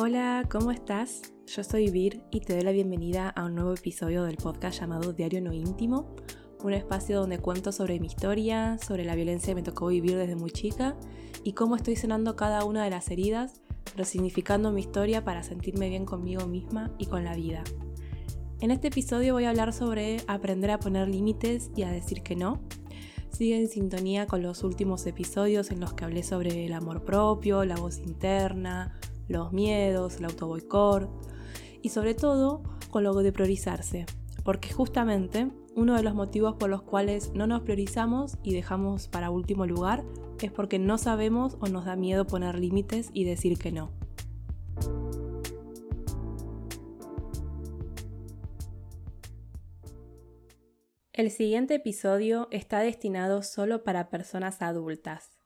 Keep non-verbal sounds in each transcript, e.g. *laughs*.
Hola, ¿cómo estás? Yo soy Vir y te doy la bienvenida a un nuevo episodio del podcast llamado Diario No Íntimo, un espacio donde cuento sobre mi historia, sobre la violencia que me tocó vivir desde muy chica y cómo estoy sanando cada una de las heridas, resignificando mi historia para sentirme bien conmigo misma y con la vida. En este episodio voy a hablar sobre aprender a poner límites y a decir que no. Sigue en sintonía con los últimos episodios en los que hablé sobre el amor propio, la voz interna, los miedos, el autoboicot y sobre todo con lo de priorizarse, porque justamente uno de los motivos por los cuales no nos priorizamos y dejamos para último lugar es porque no sabemos o nos da miedo poner límites y decir que no. El siguiente episodio está destinado solo para personas adultas.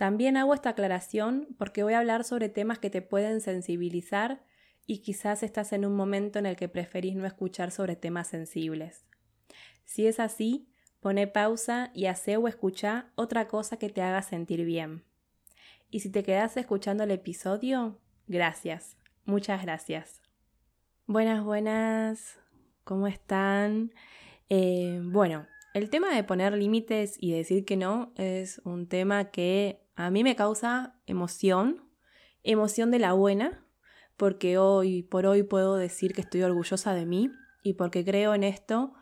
También hago esta aclaración porque voy a hablar sobre temas que te pueden sensibilizar y quizás estás en un momento en el que preferís no escuchar sobre temas sensibles. Si es así, pone pausa y hace o escucha otra cosa que te haga sentir bien. Y si te quedas escuchando el episodio, gracias, muchas gracias. Buenas, buenas, ¿cómo están? Eh, bueno, el tema de poner límites y decir que no es un tema que a mí me causa emoción, emoción de la buena, porque hoy por hoy puedo decir que estoy orgullosa de mí y porque creo en esto.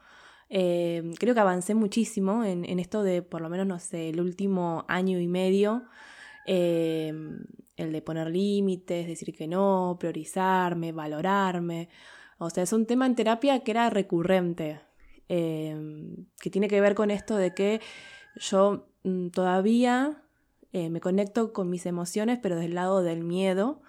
Eh, creo que avancé muchísimo en, esto de, por lo menos, no sé, el último año y medio, eh, el de poner límites, decir que no, priorizarme, valorarme. O sea, es un tema en terapia que era recurrente, eh, que tiene que ver con esto de que yo mm, todavía eh, me conecto con mis emociones, pero del lado del miedo.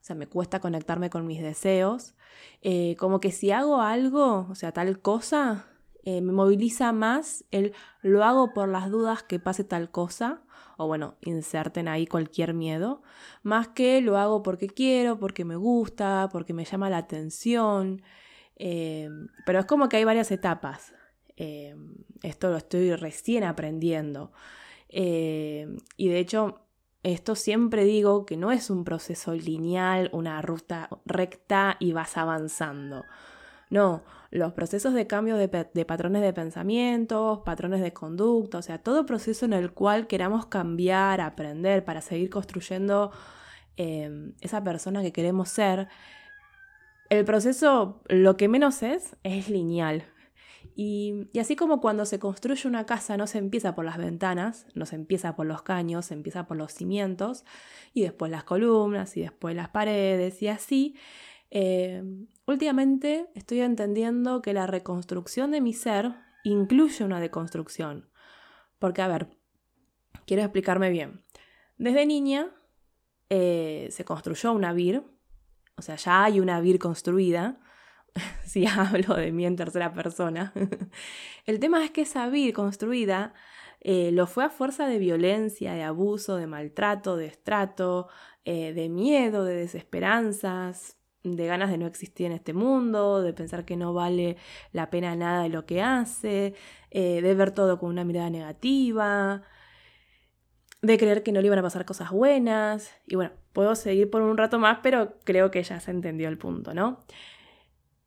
O sea, me cuesta conectarme con mis deseos. Eh, como que si hago algo, o sea, tal cosa, eh, me moviliza más el lo hago por las dudas que pase tal cosa. O bueno, inserten ahí cualquier miedo. Más que lo hago porque quiero, porque me gusta, porque me llama la atención. Pero es como que hay varias etapas. esto lo estoy recién aprendiendo. Eh, y de hecho, esto siempre digo que no es un proceso lineal, una ruta recta y vas avanzando. No, los procesos de cambio de, patrones de pensamientos, patrones de conducta, o sea, todo proceso en el cual queramos cambiar, aprender para seguir construyendo esa persona que queremos ser, el proceso lo que menos es es lineal. Y, así como cuando se construye una casa no se empieza por las ventanas, no se empieza por los caños, se empieza por los cimientos y después las columnas y después las paredes y así, eh, últimamente estoy entendiendo que la reconstrucción de mi ser incluye una deconstrucción. Porque, a ver, quiero explicarme bien. Desde niña eh, se construyó una vir, o sea, ya hay una vir construida, *laughs* si hablo de mí en tercera persona. *laughs* El tema es que esa vida construida eh, lo fue a fuerza de violencia, de abuso, de maltrato, de estrato, eh, de miedo, de desesperanzas, de ganas de no existir en este mundo, de pensar que no vale la pena nada de lo que hace, eh, de ver todo con una mirada negativa, de creer que no le iban a pasar cosas buenas. Y bueno, puedo seguir por un rato más, pero creo que ya se entendió el punto, ¿no?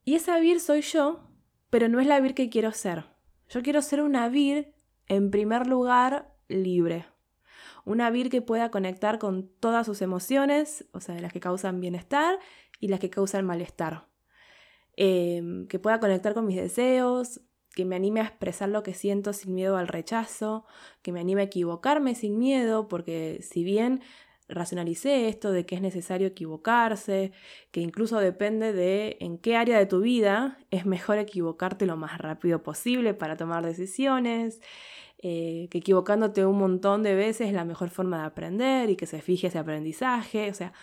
Y esa Vir soy yo, pero no es la Vir que quiero ser. Yo quiero ser una Vir, en primer lugar, libre. Una Vir que pueda conectar con todas sus emociones, o sea, las que causan bienestar y las que causan malestar. Em, que pueda conectar con mis deseos, que me anime a expresar lo que siento sin miedo al rechazo, que me anime a equivocarme sin miedo, porque si bien racionalicé esto de que es necesario equivocarse, que incluso depende de en qué área de tu vida es mejor equivocarte lo más rápido posible para tomar decisiones, eh, que equivocándote un montón de veces es la mejor forma de aprender y que se fije ese aprendizaje, o sea,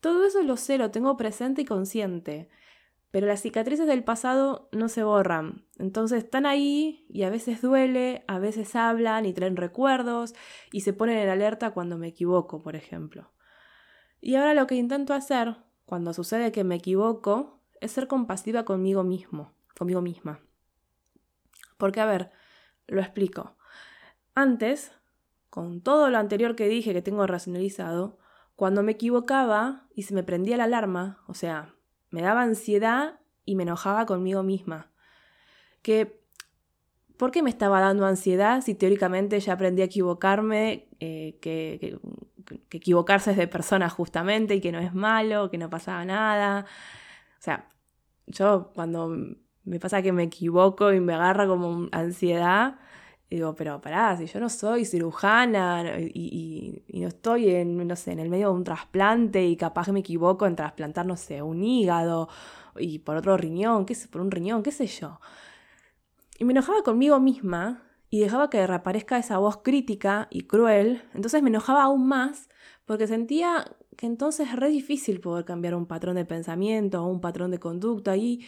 todo eso lo sé, lo tengo presente y consciente. Pero las cicatrices del pasado no se borran. Entonces están ahí y a veces duele, a veces hablan y traen recuerdos y se ponen en alerta cuando me equivoco, por ejemplo. Y ahora lo que intento hacer, cuando sucede que me equivoco, es ser compasiva conmigo mismo, conmigo misma. Porque, a ver, lo explico. Antes, con todo lo anterior que dije que tengo racionalizado, cuando me equivocaba y se me prendía la alarma, o sea, me daba ansiedad y me enojaba conmigo misma. Que, ¿por qué me estaba dando ansiedad si teóricamente ya aprendí a equivocarme, eh, que, que, equivocarse es de persona justamente y que no es malo, que no pasaba nada? O sea, yo cuando me pasa que me equivoco y me agarra como ansiedad, digo, pero pará, si yo no soy cirujana y, no estoy en, no sé, en el medio de un trasplante y capaz me equivoco en trasplantar, no sé, un hígado y por otro riñón, qué sé, por un riñón, qué sé yo. Y me enojaba conmigo misma y dejaba que reaparezca esa voz crítica y cruel, entonces me enojaba aún más porque sentía que entonces es re difícil poder cambiar un patrón de pensamiento o un patrón de conducta y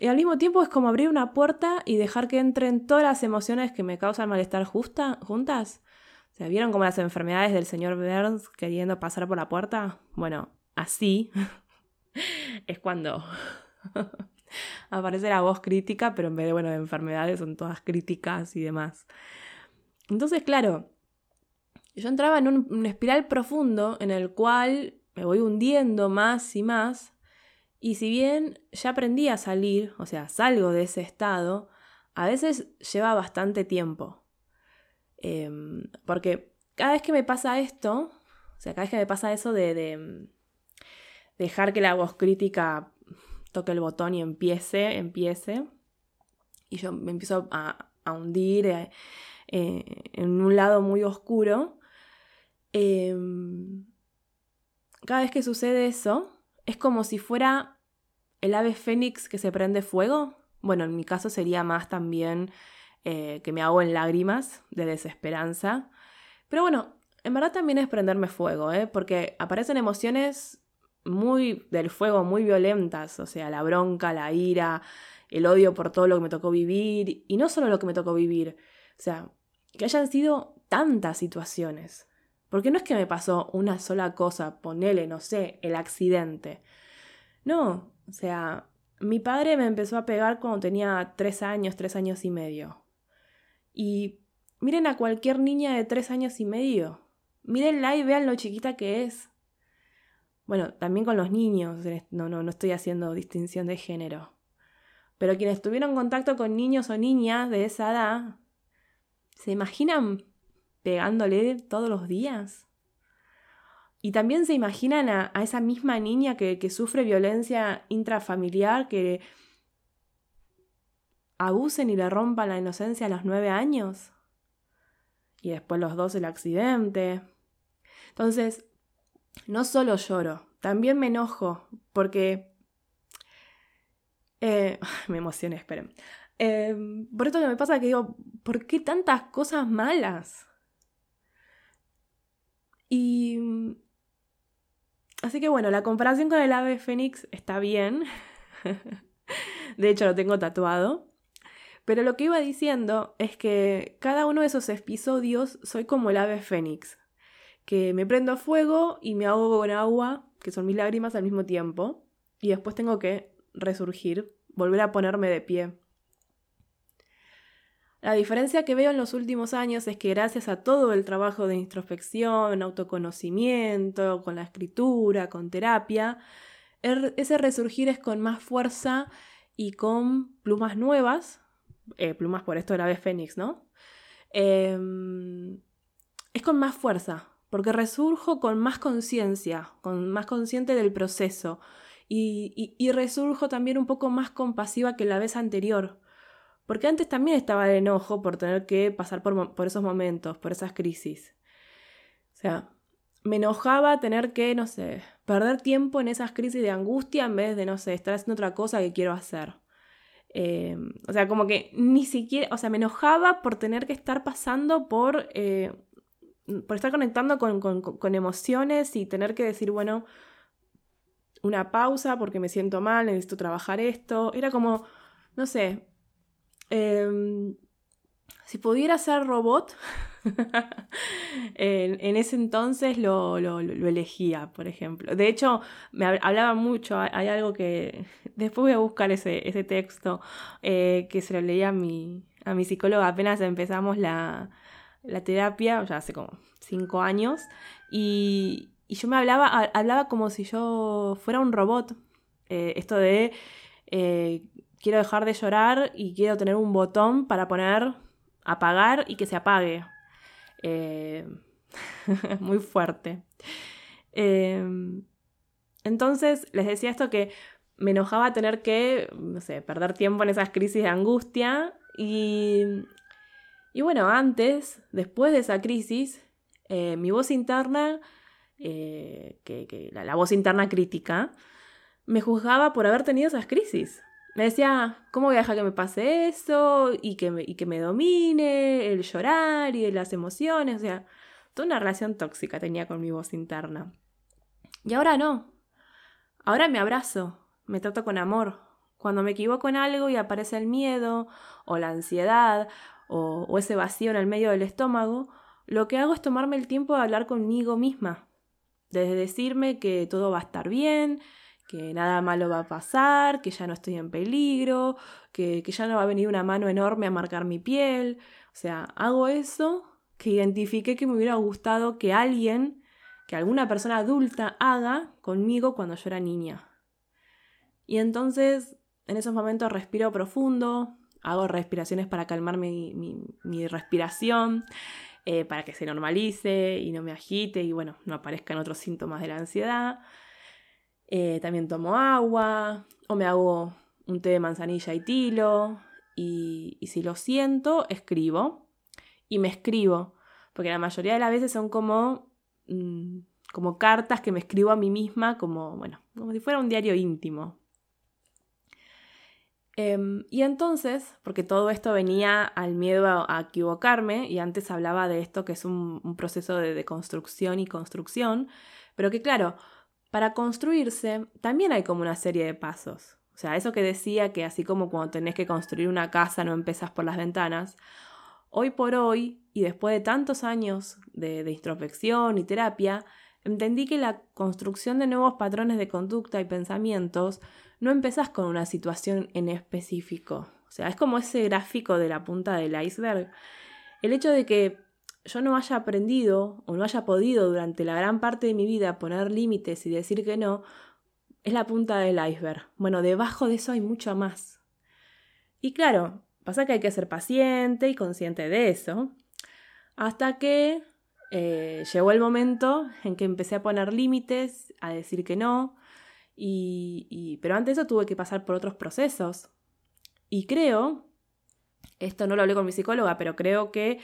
y al mismo tiempo es como abrir una puerta y dejar que entren todas las emociones que me causan malestar justa, juntas. ¿Se vieron como las enfermedades del señor Burns queriendo pasar por la puerta? Bueno, así *laughs* es cuando *laughs* aparece la voz crítica, pero en vez de, bueno, de enfermedades son todas críticas y demás. Entonces, claro, yo entraba en un espiral profundo en el cual me voy hundiendo más y más y si bien ya aprendí a salir, o sea, salgo de ese estado, a veces lleva bastante tiempo. Em, porque cada vez que me pasa esto, o sea, cada vez que me pasa eso de, mm, dejar que la voz crítica toque el botón y empiece, empiece, y yo me empiezo a, hundir eh, eh, en un lado muy oscuro, em, cada vez que sucede eso, es como si fuera el ave fénix que se prende fuego. Bueno, en mi caso sería más también eh, que me hago en lágrimas de desesperanza. Pero bueno, en verdad también es prenderme fuego, ¿eh? porque aparecen emociones muy del fuego, muy violentas, o sea, la bronca, la ira, el odio por todo lo que me tocó vivir, y no solo lo que me tocó vivir, o sea, que hayan sido tantas situaciones. Porque no es que me pasó una sola cosa, ponele, no sé, el accidente. No, o sea, mi padre me empezó a pegar cuando tenía tres años, tres años y medio. Y miren a cualquier niña de tres años y medio. Mírenla y vean lo chiquita que es. Bueno, también con los niños, no, no, no estoy haciendo distinción de género. Pero quienes tuvieron contacto con niños o niñas de esa edad, ¿se imaginan pegándole todos los días? Y también se imaginan a, esa misma niña que, sufre violencia intrafamiliar, que abusen y le rompan la inocencia a los nueve años. Y después los dos el accidente. Entonces, no solo lloro, también me enojo, porque... Eh, *laughs* me emocioné, esperen. Eh, por esto que me pasa que digo, ¿por qué tantas cosas malas? Y Así que bueno, la comparación con el ave fénix está bien. *laughs* de hecho, lo tengo tatuado. Pero lo que iba diciendo es que cada uno de esos episodios soy como el ave fénix, que me prendo fuego y me ahogo con agua, que son mis lágrimas al mismo tiempo, y después tengo que resurgir, volver a ponerme de pie. La diferencia que veo en los últimos años es que gracias a todo el trabajo de introspección, autoconocimiento, con la escritura, con terapia, er, ese resurgir es con más fuerza y con plumas nuevas, eh, plumas por esto de la vez fénix, ¿no? Em, es con más fuerza, porque resurjo con más conciencia, con más consciente del proceso y, y resurjo también un poco más compasiva que la vez anterior porque antes también estaba el enojo por tener que pasar por, esos momentos, por esas crisis. O sea, me enojaba tener que, no sé, perder tiempo en esas crisis de angustia en vez de, no sé, estar haciendo otra cosa que quiero hacer. Eh, o sea, como que ni siquiera, o sea, me enojaba por tener que estar pasando por, eh, por estar conectando con, con, emociones y tener que decir, bueno, una pausa porque me siento mal, necesito trabajar esto. Era como, no sé, Em, si pudiera ser robot, *laughs* en, ese entonces lo, elegía, por ejemplo. De hecho, me hablaba mucho, hay, algo que... *laughs* Después voy a buscar ese, texto eh, que se lo leía a mi, a mi psicóloga apenas empezamos la, la terapia, ya hace como cinco años, y, y yo me hablaba, hablaba como si yo fuera un robot. Eh, esto de eh, quiero dejar de llorar y quiero tener un botón para poner apagar y que se apague. Eh, *laughs* muy fuerte. entonces, les decía esto que me enojaba tener que, no sé, perder tiempo en esas crisis de angustia y, y bueno, antes, después de esa crisis, mi voz interna eh, que, la, voz interna crítica, me juzgaba por haber tenido esas crisis. Me decía, ¿cómo voy a dejar que me pase eso? Y que me, y que me domine el llorar y las emociones. O sea, toda una relación tóxica tenía con mi voz interna. Y ahora no. Ahora me abrazo, me trato con amor. Cuando me equivoco en algo y aparece el miedo, o la ansiedad, o, o ese vacío en el medio del estómago, lo que hago es tomarme el tiempo de hablar conmigo misma, desde decirme que todo va a estar bien, que nada malo va a pasar, que ya no estoy en peligro, que, ya no va a venir una mano enorme a marcar mi piel. O sea, hago eso que identifiqué que me hubiera gustado que alguien, que alguna persona adulta haga conmigo cuando yo era niña. Y entonces, en esos momentos respiro profundo, hago respiraciones para calmar mi, mi respiración. Eh, para que se normalice y no me agite y bueno, no aparezcan otros síntomas de la ansiedad. Eh, también tomo agua o me hago un té de manzanilla y tilo y, si lo siento, escribo y me escribo, porque la mayoría de las veces son como, mm, como cartas que me escribo a mí misma, como, bueno, como si fuera un diario íntimo. Em, y entonces, porque todo esto venía al miedo a, equivocarme, y antes hablaba de esto que es un, proceso de, construcción y construcción, pero que claro, para construirse también hay como una serie de pasos. O sea, eso que decía que así como cuando tenés que construir una casa no empezás por las ventanas, hoy por hoy, y después de tantos años de, de introspección y terapia, entendí que la construcción de nuevos patrones de conducta y pensamientos no empezás con una situación en específico. O sea, es como ese gráfico de la punta del iceberg. El hecho de que yo no haya aprendido o no haya podido durante la gran parte de mi vida poner límites y decir que no, es la punta del iceberg. Bueno, debajo de eso hay mucho más. Y claro, pasa que hay que ser paciente y consciente de eso, hasta que eh, llegó el momento en que empecé a poner límites, a decir que no, y, pero antes de eso tuve que pasar por otros procesos. Y creo, esto no lo hablé con mi psicóloga, pero creo que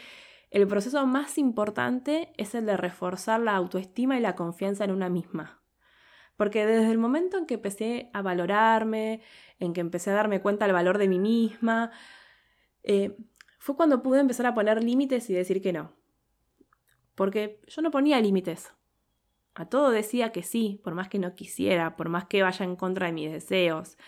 el proceso más importante es el de reforzar la autoestima y la confianza en una misma. Porque desde el momento en que empecé a valorarme, en que empecé a darme cuenta del valor de mí misma, eh, fue cuando pude empezar a poner límites y decir que no. Porque yo no ponía límites. A todo decía que sí, por más que no quisiera, por más que vaya en contra de mis deseos.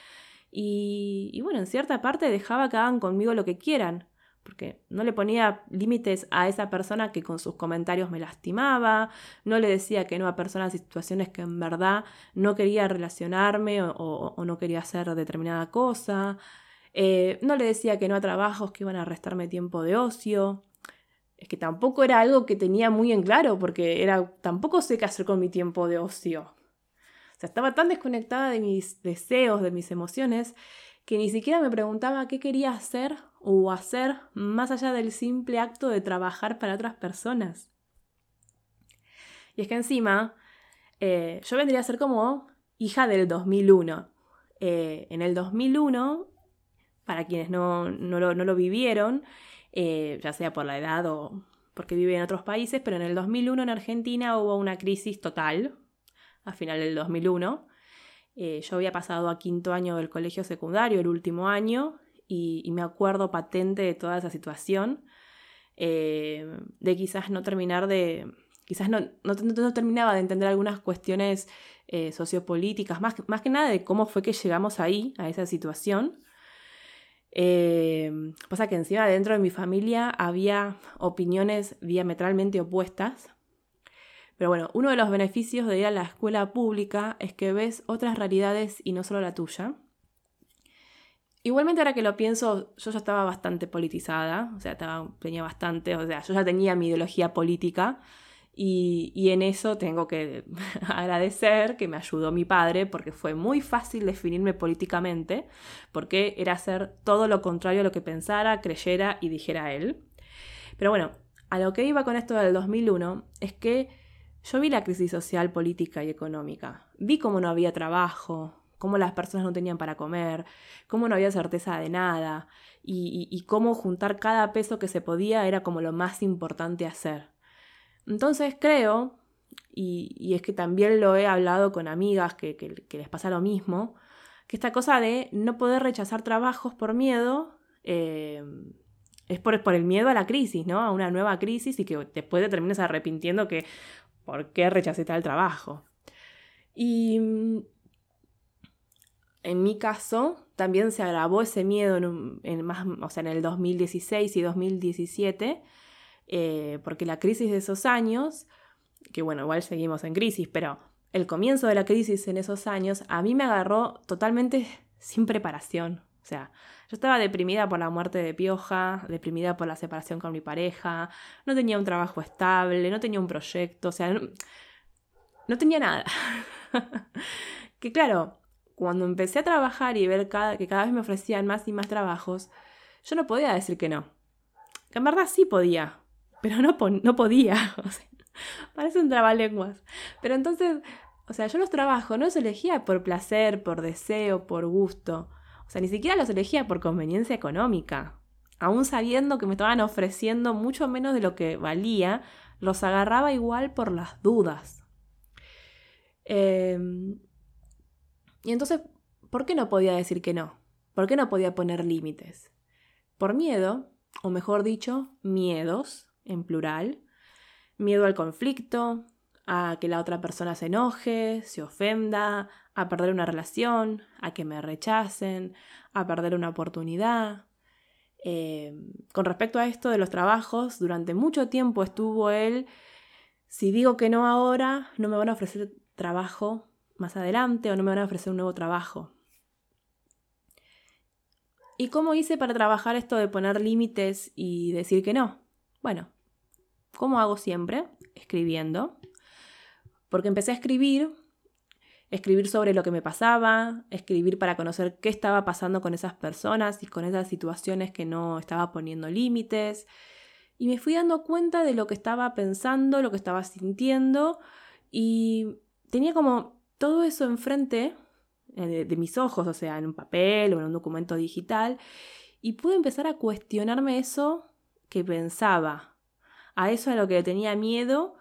Y, bueno, en cierta parte dejaba que hagan conmigo lo que quieran, porque no le ponía límites a esa persona que con sus comentarios me lastimaba, no le decía que no a personas y situaciones que en verdad no quería relacionarme o, no quería hacer determinada cosa, eh, no le decía que no a trabajos que iban a restarme tiempo de ocio es que tampoco era algo que tenía muy en claro, porque era, tampoco sé qué hacer con mi tiempo de ocio. O sea, estaba tan desconectada de mis deseos, de mis emociones, que ni siquiera me preguntaba qué quería hacer o hacer más allá del simple acto de trabajar para otras personas. Y es que encima, eh, yo vendría a ser como hija del 2001. Eh, en el 2001, para quienes no, no, lo, no lo vivieron, eh, ya sea por la edad o porque vive en otros países, pero en el 2001 en Argentina hubo una crisis total, a final del 2001. Eh, yo había pasado a quinto año del colegio secundario, el último año, y, me acuerdo patente de toda esa situación, eh, de quizás no terminar de, quizás no, no, terminaba de entender algunas cuestiones sociopolíticas, más, más que nada de cómo fue que llegamos ahí, a esa situación. Eh, pasa que encima dentro de mi familia había opiniones diametralmente opuestas. Pero bueno, uno de los beneficios de ir a la escuela pública es que ves otras realidades y no solo la tuya. Igualmente ahora que lo pienso, yo ya estaba bastante politizada, o sea, tenía bastante, o sea, yo ya tenía mi ideología política Y, en eso tengo que *laughs* agradecer que me ayudó mi padre porque fue muy fácil definirme políticamente, porque era hacer todo lo contrario a lo que pensara, creyera y dijera él. Pero bueno, a lo que iba con esto del 2001 es que yo vi la crisis social, política y económica. Vi cómo no había trabajo, cómo las personas no tenían para comer, cómo no había certeza de nada y, cómo juntar cada peso que se podía era como lo más importante hacer. Entonces creo, y, es que también lo he hablado con amigas que, les pasa lo mismo, que esta cosa de no poder rechazar trabajos por miedo eh, es por, el miedo a la crisis, ¿no? A una nueva crisis y que después te termines arrepintiendo que por qué rechacé tal trabajo. Y en mi caso también se agravó ese miedo en, más, o sea, en el 2016 y 2017 eh, porque la crisis de esos años, que bueno, igual seguimos en crisis, pero el comienzo de la crisis en esos años a mí me agarró totalmente sin preparación. O sea, yo estaba deprimida por la muerte de Pioja, deprimida por la separación con mi pareja, no tenía un trabajo estable, no tenía un proyecto, o sea, no, tenía nada. *laughs* que claro, cuando empecé a trabajar y ver que cada vez me ofrecían más y más trabajos, yo no podía decir que no. Que en verdad sí podía, pero no, no podía. *laughs* Parece un trabalenguas. Pero entonces, o sea, yo los trabajos no los elegía por placer, por deseo, por gusto. O sea, ni siquiera los elegía por conveniencia económica. Aún sabiendo que me estaban ofreciendo mucho menos de lo que valía, los agarraba igual por las dudas. Em, y entonces, ¿por qué no podía decir que no? ¿Por qué no podía poner límites? Por miedo, o mejor dicho, miedos en plural, miedo al conflicto, a que la otra persona se enoje, se ofenda, a perder una relación, a que me rechacen, a perder una oportunidad. Eh, con respecto a esto de los trabajos, durante mucho tiempo estuvo él, si digo que no ahora, no me van a ofrecer trabajo más adelante o no me van a ofrecer un nuevo trabajo. ¿Y cómo hice para trabajar esto de poner límites y decir que no? Bueno, como hago siempre, escribiendo, porque empecé a escribir, escribir sobre lo que me pasaba, escribir para conocer qué estaba pasando con esas personas y con esas situaciones que no estaba poniendo límites. Y me fui dando cuenta de lo que estaba pensando, lo que estaba sintiendo y tenía como todo eso enfrente eh, de, de mis ojos, o sea, en un papel o en un documento digital, y pude empezar a cuestionarme eso que pensaba, a eso a lo que tenía miedo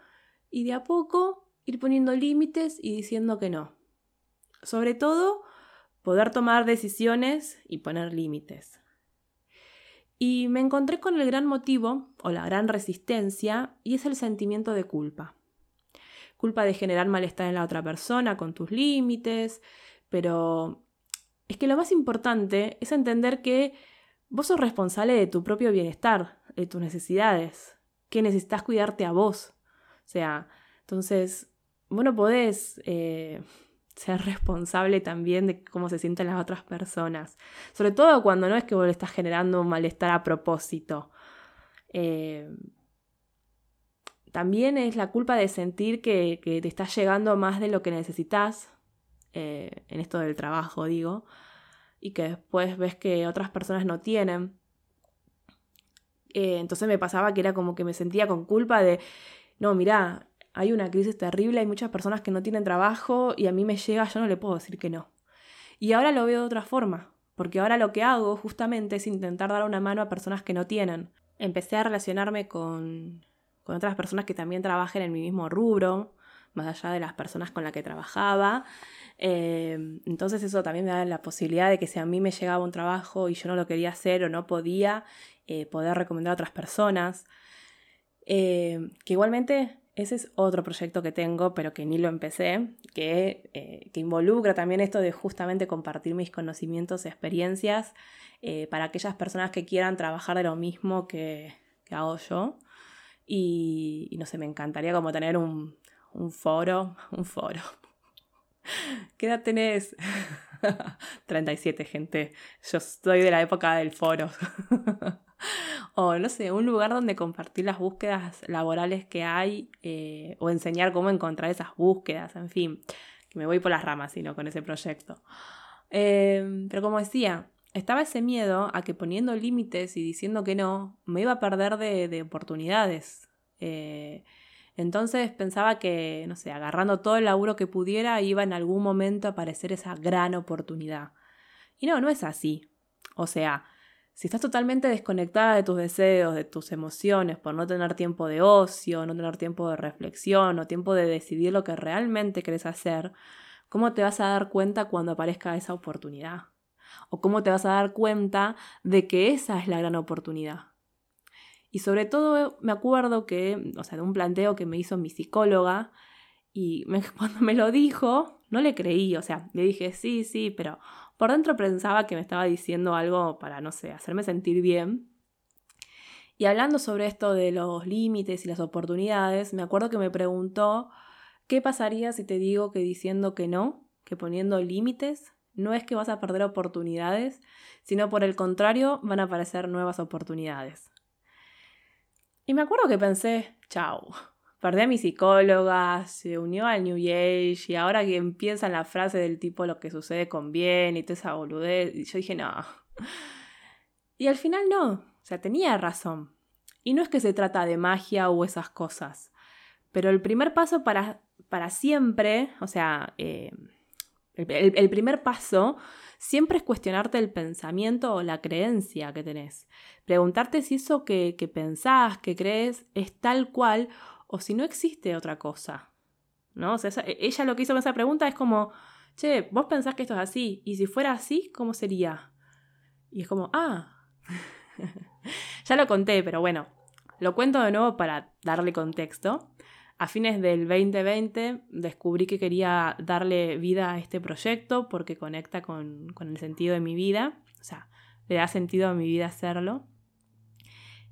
y de a poco ir poniendo límites y diciendo que no. Sobre todo, poder tomar decisiones y poner límites. Y me encontré con el gran motivo o la gran resistencia y es el sentimiento de culpa. Culpa de generar malestar en la otra persona con tus límites, pero es que lo más importante es entender que vos sos responsable de tu propio bienestar, de tus necesidades que necesitas cuidarte a vos. O sea, entonces, bueno, podés eh, ser responsable también de cómo se sienten las otras personas. Sobre todo cuando no es que vos le estás generando un malestar a propósito. Eh, también es la culpa de sentir que, te estás llegando más de lo que necesitas, eh, en esto del trabajo digo, y que después ves que otras personas no tienen. Eh, entonces me pasaba que era como que me sentía con culpa de, no, mira, hay una crisis terrible, hay muchas personas que no tienen trabajo y a mí me llega, yo no le puedo decir que no. Y ahora lo veo de otra forma, porque ahora lo que hago justamente es intentar dar una mano a personas que no tienen. Empecé a relacionarme con, con otras personas que también trabajan en mi mismo rubro, más allá de las personas con las que trabajaba. Eh, entonces eso también me da la posibilidad de que si a mí me llegaba un trabajo y yo no lo quería hacer o no podía, eh, poder recomendar a otras personas. Eh, que igualmente ese es otro proyecto que tengo, pero que ni lo empecé, que, eh, que involucra también esto de justamente compartir mis conocimientos y experiencias para aquellas personas que quieran trabajar de lo mismo que, hago yo. Y, no sé, me encantaría como tener un, un foro, *laughs* un foro. ¿Qué edad tenés? *laughs* 37, gente. Yo estoy de la época del foro. *laughs* o no sé, un lugar donde compartir las búsquedas laborales que hay eh, o enseñar cómo encontrar esas búsquedas, en fin, que me voy por las ramas, sino con ese proyecto. Em, pero como decía, estaba ese miedo a que poniendo límites y diciendo que no, me iba a perder de, oportunidades. Eh, entonces pensaba que, no sé, agarrando todo el laburo que pudiera, iba en algún momento a aparecer esa gran oportunidad. Y no, no es así. O sea, si estás totalmente desconectada de tus deseos, de tus emociones, por no tener tiempo de ocio, no tener tiempo de reflexión o tiempo de decidir lo que realmente querés hacer, ¿cómo te vas a dar cuenta cuando aparezca esa oportunidad? ¿O cómo te vas a dar cuenta de que esa es la gran oportunidad? Y sobre todo me acuerdo que, o sea, de un planteo que me hizo mi psicóloga y *laughs* cuando me lo dijo, no le creí, o sea, le dije sí, sí, pero por dentro pensaba que me estaba diciendo algo para, no sé, hacerme sentir bien. Y hablando sobre esto de los límites y las oportunidades, me acuerdo que me preguntó, ¿qué pasaría si te digo que diciendo que no, que poniendo límites, no es que vas a perder oportunidades, sino por el contrario van a aparecer nuevas oportunidades? Y me acuerdo que pensé, chao, perdí a mi psicóloga, se unió al New Age y ahora que empieza la frase del tipo lo que sucede con bien y toda esa boludez, y yo dije, no. Y al final no, o sea, tenía razón. Y no es que se trata de magia o esas cosas, pero el primer paso para, para siempre, o sea, eh, el, primer paso siempre es cuestionarte el pensamiento o la creencia que tenés. Preguntarte si eso que, que pensás, que crees, es tal cual o si no existe otra cosa. ¿No? O sea, ella lo que hizo con esa pregunta es como, che, vos pensás que esto es así, y si fuera así, ¿cómo sería? Y es como, ah, *laughs* ya lo conté, pero bueno, lo cuento de nuevo para darle contexto. A fines del 2020 descubrí que quería darle vida a este proyecto porque conecta con, el sentido de mi vida, o sea, le da sentido a mi vida hacerlo,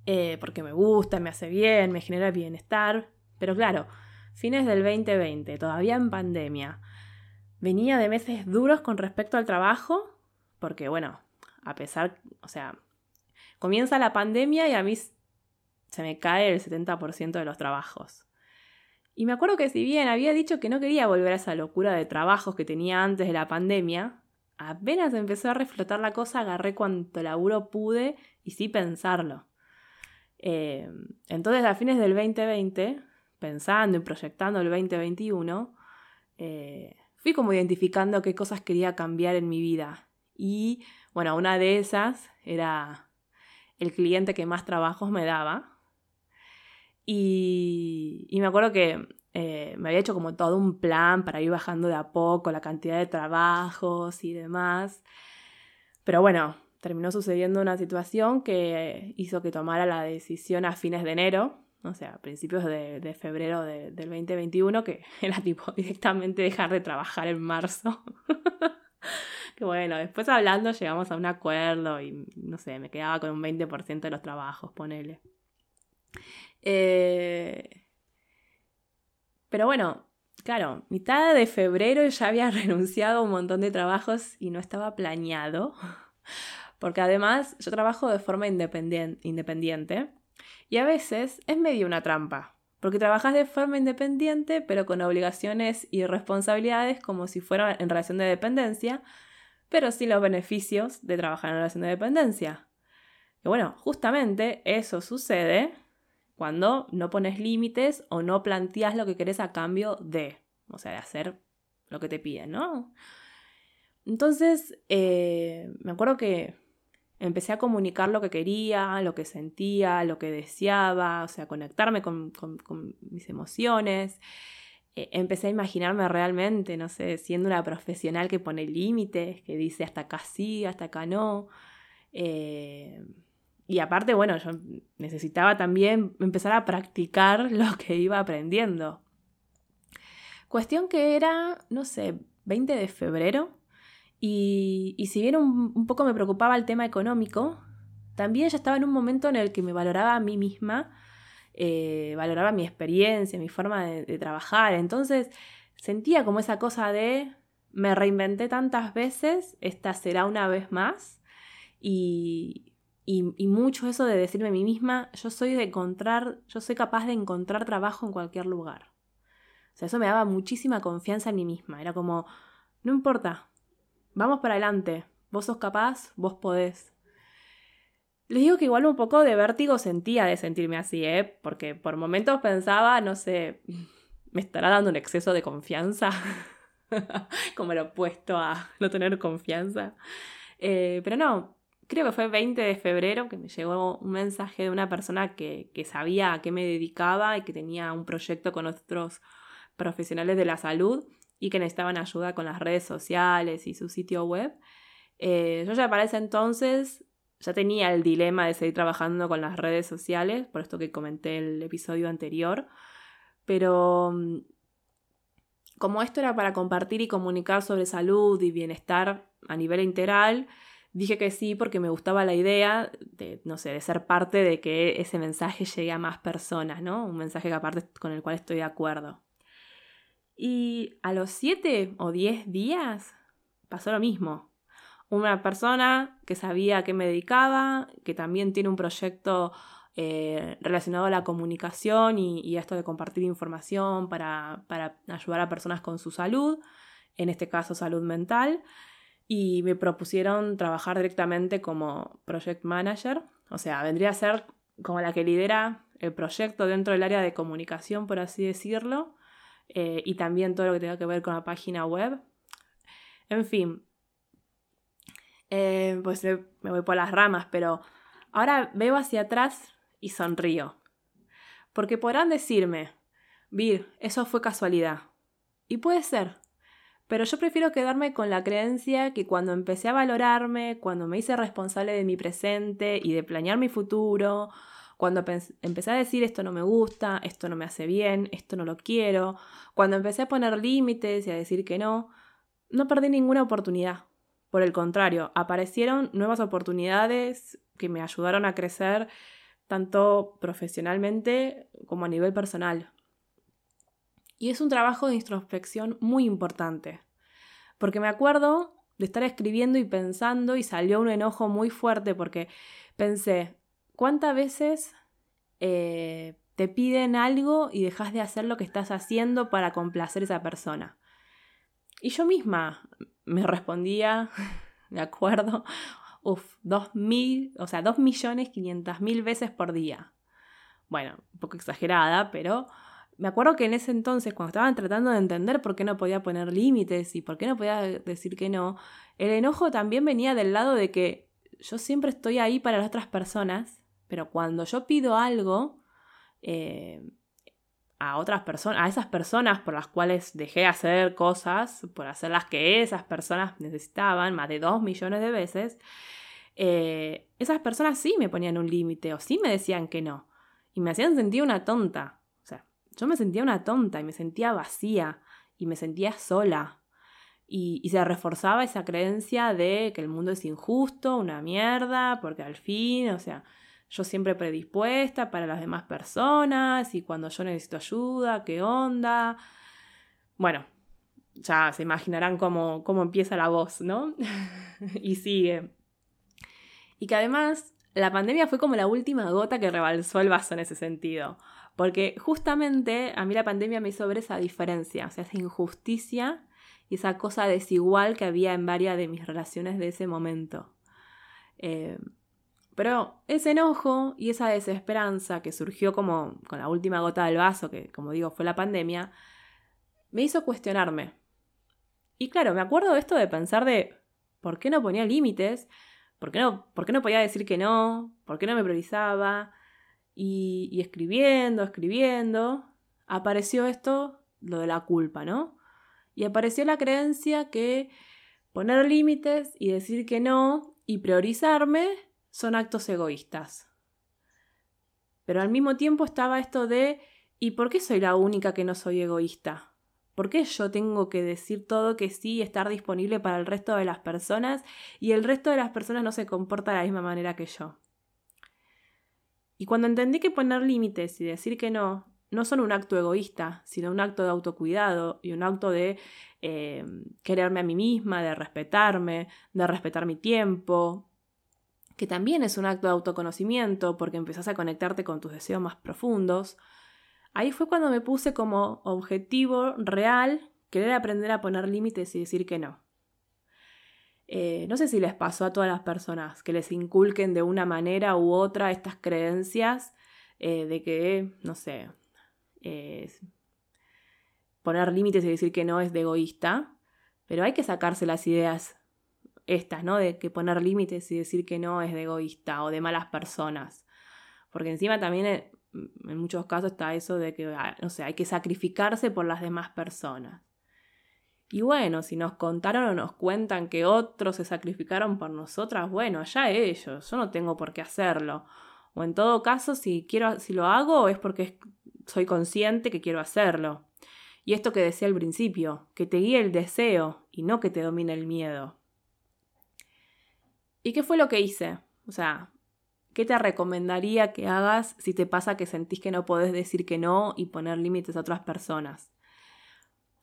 eh, porque me gusta, me hace bien, me genera bienestar, pero claro, fines del 2020, todavía en pandemia, venía de meses duros con respecto al trabajo, porque bueno, a pesar, o sea, comienza la pandemia y a mí se me cae el 70% de los trabajos. Y me acuerdo que si bien había dicho que no quería volver a esa locura de trabajos que tenía antes de la pandemia, apenas empezó a reflotar la cosa, agarré cuanto laburo pude y sí pensarlo. Eh, entonces, a fines del 2020, pensando y proyectando el 2021, eh, fui como identificando qué cosas quería cambiar en mi vida. Y bueno, una de esas era el cliente que más trabajos me daba, y, me acuerdo que eh, me había hecho como todo un plan para ir bajando de a poco la cantidad de trabajos y demás. Pero bueno, terminó sucediendo una situación que hizo que tomara la decisión a fines de enero, o sea, a principios de, febrero del 2021, que *laughs* era tipo directamente dejar de trabajar en marzo. *laughs* que bueno, después hablando llegamos a un acuerdo y no sé, me quedaba con un 20% de los trabajos, ponele. Eh, pero bueno, claro, mitad de febrero ya había *laughs* renunciado a un montón de trabajos y no estaba planeado, *laughs* porque además yo trabajo de forma independiente y a veces es medio una trampa, porque trabajas de forma independiente pero con obligaciones y responsabilidades como si fuera en relación de dependencia, pero sin los beneficios de trabajar en relación de dependencia. Y bueno, justamente eso sucede cuando no pones límites o no planteas lo que querés a cambio de, o sea, de hacer lo que te piden, ¿no? Entonces, eh, me acuerdo que empecé a comunicar lo que quería, lo que sentía, lo que deseaba, o sea, conectarme con, mis emociones. Eh, empecé a imaginarme realmente, no sé, siendo una profesional que pone límites, que dice hasta acá sí, hasta acá no. Eh, y aparte, bueno, yo necesitaba también empezar a practicar *laughs* lo que iba aprendiendo. Cuestión que era, no sé, 20 de febrero. Y, y si bien un, poco me preocupaba el tema económico, también ya estaba en un momento en el que me valoraba a mí misma, eh, valoraba mi experiencia, mi forma de, de trabajar. Entonces sentía como esa cosa de me reinventé tantas veces, esta será una vez más. Y, y, mucho eso de decirme a mí misma, yo soy de encontrar, yo soy capaz de encontrar trabajo en cualquier lugar. O sea, eso me daba muchísima confianza en mí misma. Era como, no importa, vamos para adelante, vos sos capaz, vos podés. Les digo que igual un poco de vértigo sentía de sentirme así, ¿eh? Porque por momentos pensaba, no sé, *laughs* ¿me estará dando un exceso de confianza? *laughs* como lo opuesto a no tener confianza. Eh, pero no, creo que fue 20 de febrero que me llegó un mensaje de una persona que, que sabía a qué me dedicaba y que tenía un proyecto con otros profesionales de la salud y que necesitaban ayuda con las redes sociales y su sitio web. Eh, yo ya para ese entonces ya tenía el dilema de seguir trabajando con las redes sociales, por esto que comenté el episodio anterior, pero mm, como esto era para compartir y comunicar sobre salud y bienestar a nivel integral, dije que sí porque me gustaba la idea de, no sé, de ser parte de que ese mensaje llegue a más personas, ¿no? Un mensaje que aparte con el cual estoy de acuerdo. Y a los 7 o 10 días pasó lo mismo. Una persona que sabía a qué me dedicaba, que también tiene un proyecto eh, relacionado a la comunicación y, a esto de compartir información para, para ayudar a personas con su salud, en este caso salud mental, y me propusieron trabajar directamente como project manager, o sea, vendría a ser como la que lidera el proyecto dentro del área de comunicación, por así decirlo, eh, y también todo lo que tenga que ver con la página web. En fin, eh, pues me voy por las ramas, pero ahora veo hacia atrás y sonrío. Porque podrán decirme, Vir, eso fue casualidad. Y puede ser, pero yo prefiero quedarme con la creencia que cuando empecé a valorarme, cuando me hice responsable de mi presente y de planear mi futuro, cuando empecé a decir esto no me gusta, esto no me hace bien, esto no lo quiero, cuando empecé a poner límites y a decir que no, no perdí ninguna oportunidad. Por el contrario, aparecieron nuevas oportunidades que me ayudaron a crecer tanto profesionalmente como a nivel personal. Y es un trabajo de introspección muy importante, porque me acuerdo de estar escribiendo y pensando y salió un enojo muy fuerte porque pensé, ¿Cuántas veces eh, te piden algo y dejas de hacer lo que estás haciendo para complacer a esa persona? Y yo misma me respondía, *laughs* de acuerdo, *laughs* uff, dos mil, o sea, dos millones quinientas mil veces por día. Bueno, un poco exagerada, pero me acuerdo que en ese entonces, cuando estaban tratando de entender por qué no podía poner límites y por qué no podía decir que no, el enojo también venía del lado de que yo siempre estoy ahí para las otras personas pero cuando yo pido algo eh, a otras personas, a esas personas por las cuales dejé de hacer cosas, por hacer las que esas personas necesitaban, más de dos millones de veces, eh, esas personas sí me ponían un límite o sí me decían que no. Y me hacían sentir una tonta. Yo me sentía una tonta y me sentía vacía y me sentía sola. Y, y, se reforzaba esa creencia de que el mundo es injusto, una mierda, porque al fin, o sea, yo siempre predispuesta para las demás personas y cuando yo necesito ayuda, qué onda. Bueno, ya se imaginarán cómo, cómo empieza la voz, ¿no? *laughs* y sigue. Y que además la pandemia fue como la última gota que rebalsó el vaso en ese sentido. Porque justamente a mí la pandemia me hizo ver esa diferencia, o sea, esa injusticia y esa cosa desigual que había en varias de mis relaciones de ese momento. Eh, pero ese enojo y esa desesperanza que surgió como con la última gota del vaso, que como digo fue la pandemia, me hizo cuestionarme. Y claro, me acuerdo de esto de pensar de ¿por qué no ponía límites? ¿Por qué no, por qué no podía decir que no? ¿Por qué no me priorizaba? Y, escribiendo, escribiendo, apareció esto, lo de la culpa, ¿no? Y apareció la creencia que poner límites y decir que no y priorizarme son actos egoístas. Pero al mismo tiempo estaba esto de ¿y por qué soy la única que no soy egoísta? ¿Por qué yo tengo que decir todo que sí y estar disponible para el resto de las personas y el resto de las personas no se comporta de la misma manera que yo? Y cuando entendí que poner límites y decir que no no son un acto egoísta, sino un acto de autocuidado y un acto de eh, quererme a mí misma, de respetarme, de respetar mi tiempo, que también es un acto de autoconocimiento porque empezás a conectarte con tus deseos más profundos, ahí fue cuando me puse como objetivo real querer aprender a poner límites y decir que no. Eh, no sé si les pasó a todas las personas que les inculquen de una manera u otra estas creencias eh, de que, no sé, poner límites y decir que no es de egoísta, pero hay que sacarse las ideas estas, ¿no? De que poner límites y decir que no es de egoísta o de malas personas. Porque encima también eh, en muchos casos está eso de que, ah, no sé, hay que sacrificarse por las demás personas. Y bueno, si nos contaron o nos cuentan que otros se sacrificaron por nosotras, bueno, allá ellos, yo no tengo por qué hacerlo. O en todo caso, si quiero, si lo hago es porque soy consciente que quiero hacerlo. Y esto que decía al principio, que te guíe el deseo y no que te domine el miedo. ¿Y qué fue lo que hice? O sea, ¿qué te recomendaría que hagas si te pasa que sentís que no podés decir que no y poner límites a otras personas?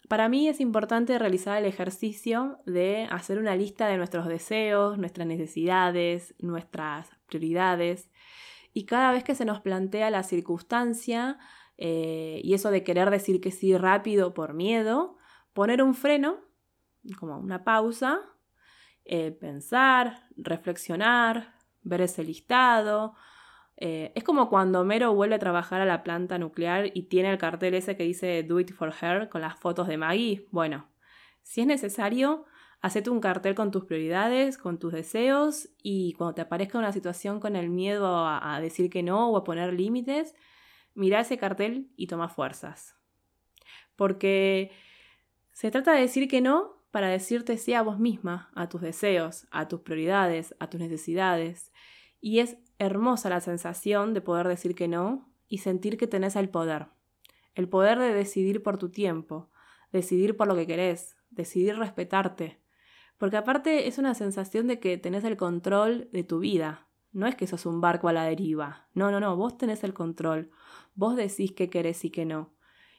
Para mí es importante realizar el ejercicio de hacer una lista de nuestros deseos, nuestras necesidades, nuestras prioridades. Y cada vez que se nos plantea la circunstancia eh, y eso de querer decir que sí rápido por miedo, poner un freno, como una pausa, eh, pensar, reflexionar, ver ese listado. Eh, es como cuando Mero vuelve a trabajar a la planta nuclear y tiene el cartel ese que dice Do It For Her con las fotos de Maggie. Bueno, si es necesario, hacete un cartel con tus prioridades, con tus deseos y cuando te aparezca una situación con el miedo a decir que no o a poner límites, mira ese cartel y toma fuerzas. Porque se trata de decir que no para decirte sí a vos misma, a tus deseos, a tus prioridades, a tus necesidades. Y es hermosa la sensación de poder decir que no y sentir que tenés el poder. El poder de decidir por tu tiempo, decidir por lo que querés, decidir respetarte. Porque aparte es una sensación de que tenés el control de tu vida. No es que sos un barco a la deriva. No, no, no, vos tenés el control. Vos decís qué querés y qué no.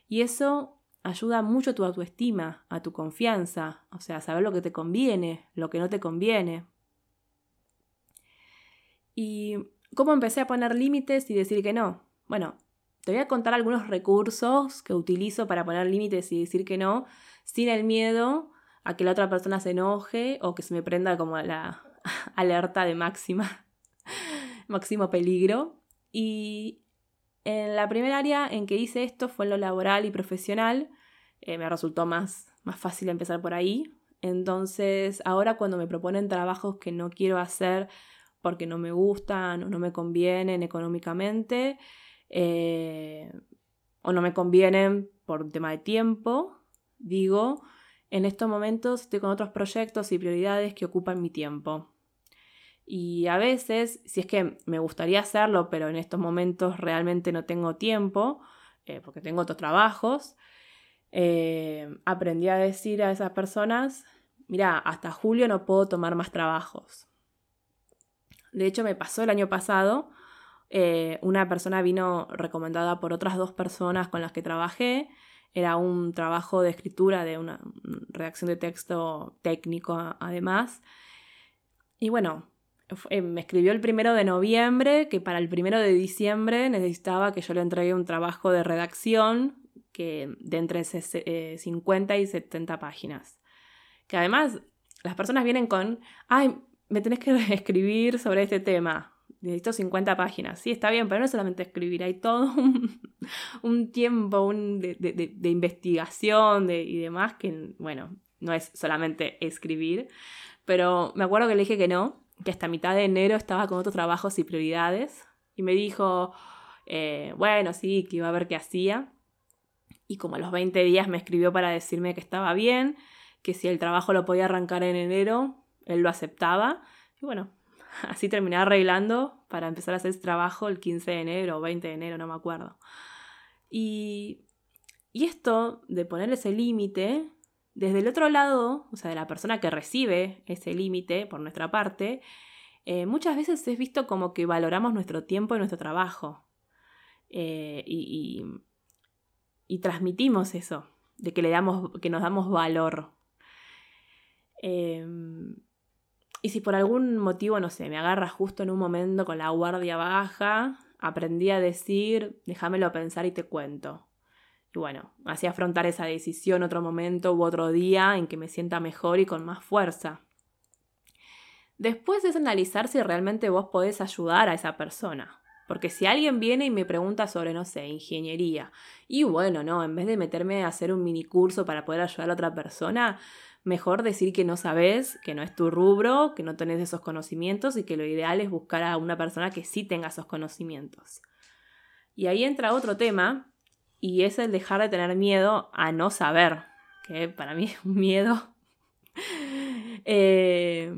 Y eso ayuda mucho a tu autoestima, a tu confianza, o sea, a saber lo que te conviene, lo que no te conviene. ¿Y cómo empecé a poner límites y decir que no? Bueno, te voy a contar algunos recursos que utilizo para poner límites y decir que no, sin el miedo a que la otra persona se enoje o que se me prenda como la *laughs* alerta de máxima, *laughs* máximo peligro. Y en la primera área en que hice esto fue en lo laboral y profesional. Eh, me resultó más, más fácil empezar por ahí. Entonces, ahora cuando me proponen trabajos que no quiero hacer porque no me gustan o no me convienen económicamente, eh, o no me convienen por un tema de tiempo, digo, en estos momentos estoy con otros proyectos y prioridades que ocupan mi tiempo. Y a veces, si es que me gustaría hacerlo, pero en estos momentos realmente no tengo tiempo, eh, porque tengo otros trabajos, eh, aprendí a decir a esas personas, mira, hasta julio no puedo tomar más trabajos. De hecho, me pasó el año pasado, eh, una persona vino recomendada por otras dos personas con las que trabajé, era un trabajo de escritura, de una redacción de texto técnico además. Y bueno, eh, me escribió el primero de noviembre que para el primero de diciembre necesitaba que yo le entregue un trabajo de redacción que de entre 50 eh, y 70 páginas. Que además las personas vienen con, ay, me tenés que *laughs* escribir sobre este tema. Necesito 50 páginas. Sí, está bien, pero no es solamente escribir, hay todo un, *laughs* tiempo de, investigación y demás que, bueno, no es solamente escribir. Pero me acuerdo que le dije que no, que hasta mitad de enero estaba con otros trabajos y prioridades. Y me dijo, eh, bueno, sí, que iba a ver qué hacía. Y como a los 20 días me escribió para decirme que estaba bien, que si el trabajo lo podía arrancar en enero, él lo aceptaba. Y bueno, *laughs* así terminé arreglando para empezar a hacer ese trabajo el 15 de enero o 20 de enero, no me acuerdo. Y, y esto de poner ese límite desde el otro lado, o sea, de la persona que recibe ese límite por nuestra parte, eh, muchas veces es visto como que valoramos nuestro tiempo y nuestro trabajo. Eh, y, transmitimos eso, de que, le damos, que nos damos valor. Em, y si por algún motivo, no sé, me agarra justo en un momento con la guardia baja, aprendí a decir, déjamelo pensar y te cuento. Y bueno, así afrontar esa decisión otro momento u otro día en que me sienta mejor y con más fuerza. Después es analizar si realmente vos podés ayudar a esa persona. Porque si alguien viene y me pregunta sobre, no sé, ingeniería, y bueno, no, en vez de meterme a hacer un mini curso para poder ayudar a otra persona, mejor decir que no sabes, que no es tu rubro, que no tenés esos conocimientos y que lo ideal es buscar a una persona que sí tenga esos conocimientos. Y ahí entra otro tema, y es el dejar de tener miedo a no saber, que para mí es un miedo. *laughs* Eh,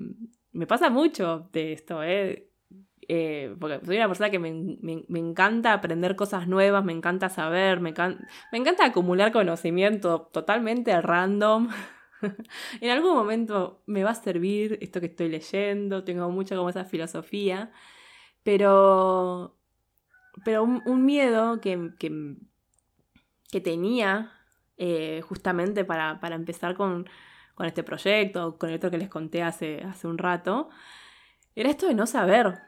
me pasa mucho de esto, ¿eh? Eh, porque soy una persona que me, encanta aprender cosas nuevas, me encanta saber, me, me encanta acumular conocimiento totalmente random. *laughs* *laughs* en algún momento me va a servir esto que estoy leyendo, tengo mucho como esa filosofía, pero, pero un, miedo que, que, tenía eh, justamente para, empezar con, este proyecto, con esto que les conté hace, hace un rato, era esto de no saber,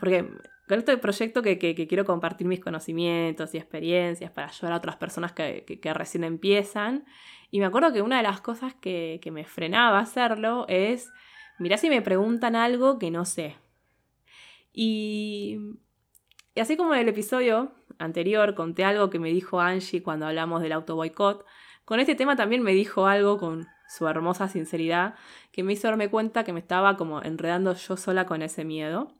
porque con este proyecto que, quiero compartir mis conocimientos y experiencias para ayudar a otras personas que, recién empiezan. Y me acuerdo que una de las cosas que, me frenaba hacerlo es, mirá si me preguntan algo que no sé. Y, y así como en el episodio anterior conté algo que me dijo Angie cuando hablamos del auto boicot, con este tema también me dijo algo con su hermosa sinceridad que me hizo darme cuenta que me estaba como enredando yo sola con ese miedo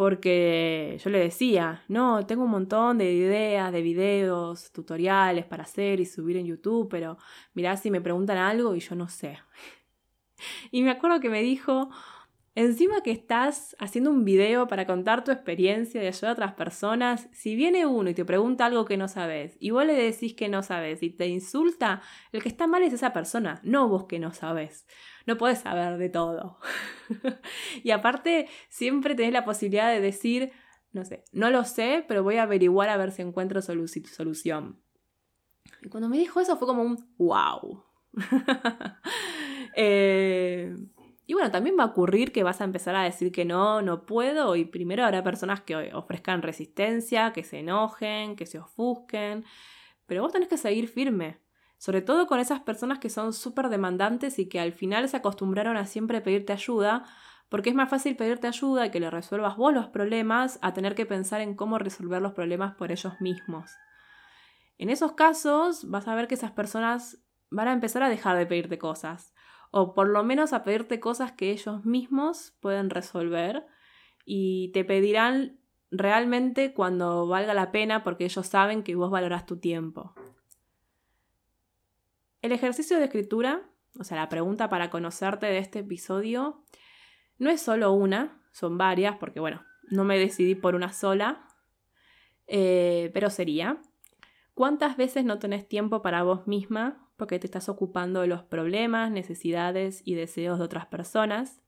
porque yo le decía, no, tengo un montón de ideas, de videos, tutoriales para hacer y subir en YouTube, pero mirá si me preguntan algo y yo no sé. *laughs* y me acuerdo que me dijo, Encima que estás haciendo un video para contar tu experiencia de ayudar a otras personas, si viene uno y te pregunta algo que no sabes y vos le decís que no sabes y te insulta, el que está mal es esa persona, no vos que no sabes. No puedes saber de todo. *laughs* y aparte, siempre tenés la posibilidad de decir, no sé, no lo sé, pero voy a averiguar a ver si encuentro solución. Y cuando me dijo eso fue como un wow. *laughs* eh, y bueno, también va a ocurrir que vas a empezar a decir que no, no puedo, y primero habrá personas que ofrezcan resistencia, que se enojen, que se ofusquen, pero vos tenés que seguir firme, sobre todo con esas personas que son súper demandantes y que al final se acostumbraron a siempre pedirte ayuda, porque es más fácil pedirte ayuda y que le resuelvas vos los problemas a tener que pensar en cómo resolver los problemas por ellos mismos. En esos casos vas a ver que esas personas van a empezar a dejar de pedirte cosas o por lo menos a pedirte cosas que ellos mismos pueden resolver y te pedirán realmente cuando valga la pena porque ellos saben que vos valorás tu tiempo. El ejercicio de escritura, o sea, la pregunta para conocerte de este episodio, no es solo una, son varias, porque bueno, no me decidí por una sola, eh, pero sería, ¿cuántas veces no tenés tiempo para vos misma porque te estás ocupando de los problemas, necesidades y deseos de otras personas.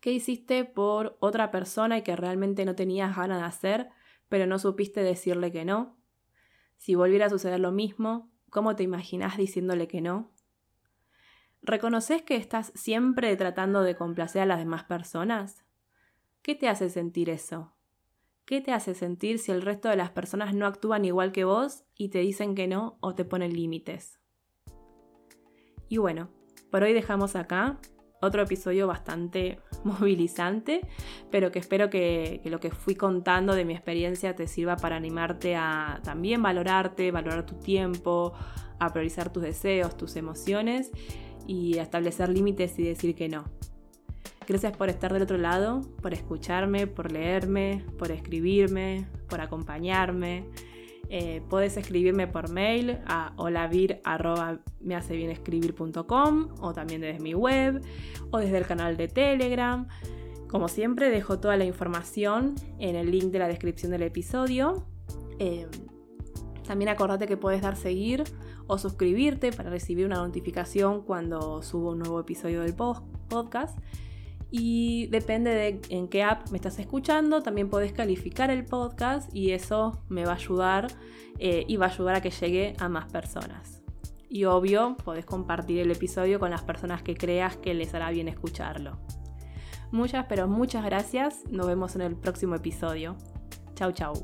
¿Qué hiciste por otra persona y que realmente no tenías ganas de hacer, pero no supiste decirle que no? Si volviera a suceder lo mismo, ¿cómo te imaginas diciéndole que no? ¿Reconoces que estás siempre tratando de complacer a las demás personas? ¿Qué te hace sentir eso? ¿Qué te hace sentir si el resto de las personas no actúan igual que vos y te dicen que no o te ponen límites? Y bueno, por hoy dejamos acá otro episodio bastante *laughs* movilizante, pero que espero que, lo que fui contando de mi experiencia te sirva para animarte a también valorarte, valorar tu tiempo, a priorizar tus deseos, tus emociones y a establecer límites y decir que no. Gracias por estar del otro lado, por escucharme, por leerme, por escribirme, por acompañarme. Eh, puedes escribirme por mail a holavir.mehacebienescribir.com o también desde mi web o desde el canal de Telegram. Como siempre, dejo toda la información en el link de la descripción del episodio. Eh, también acordate que puedes dar seguir o suscribirte para recibir una notificación cuando subo un nuevo episodio del podcast y depende de en qué app me estás escuchando, también podés calificar el podcast y eso me va a ayudar eh, y va a ayudar a que llegue a más personas. Y obvio, podés compartir el episodio con las personas que creas que les hará bien escucharlo. Muchas, pero muchas gracias. Nos vemos en el próximo episodio. Chau, chau.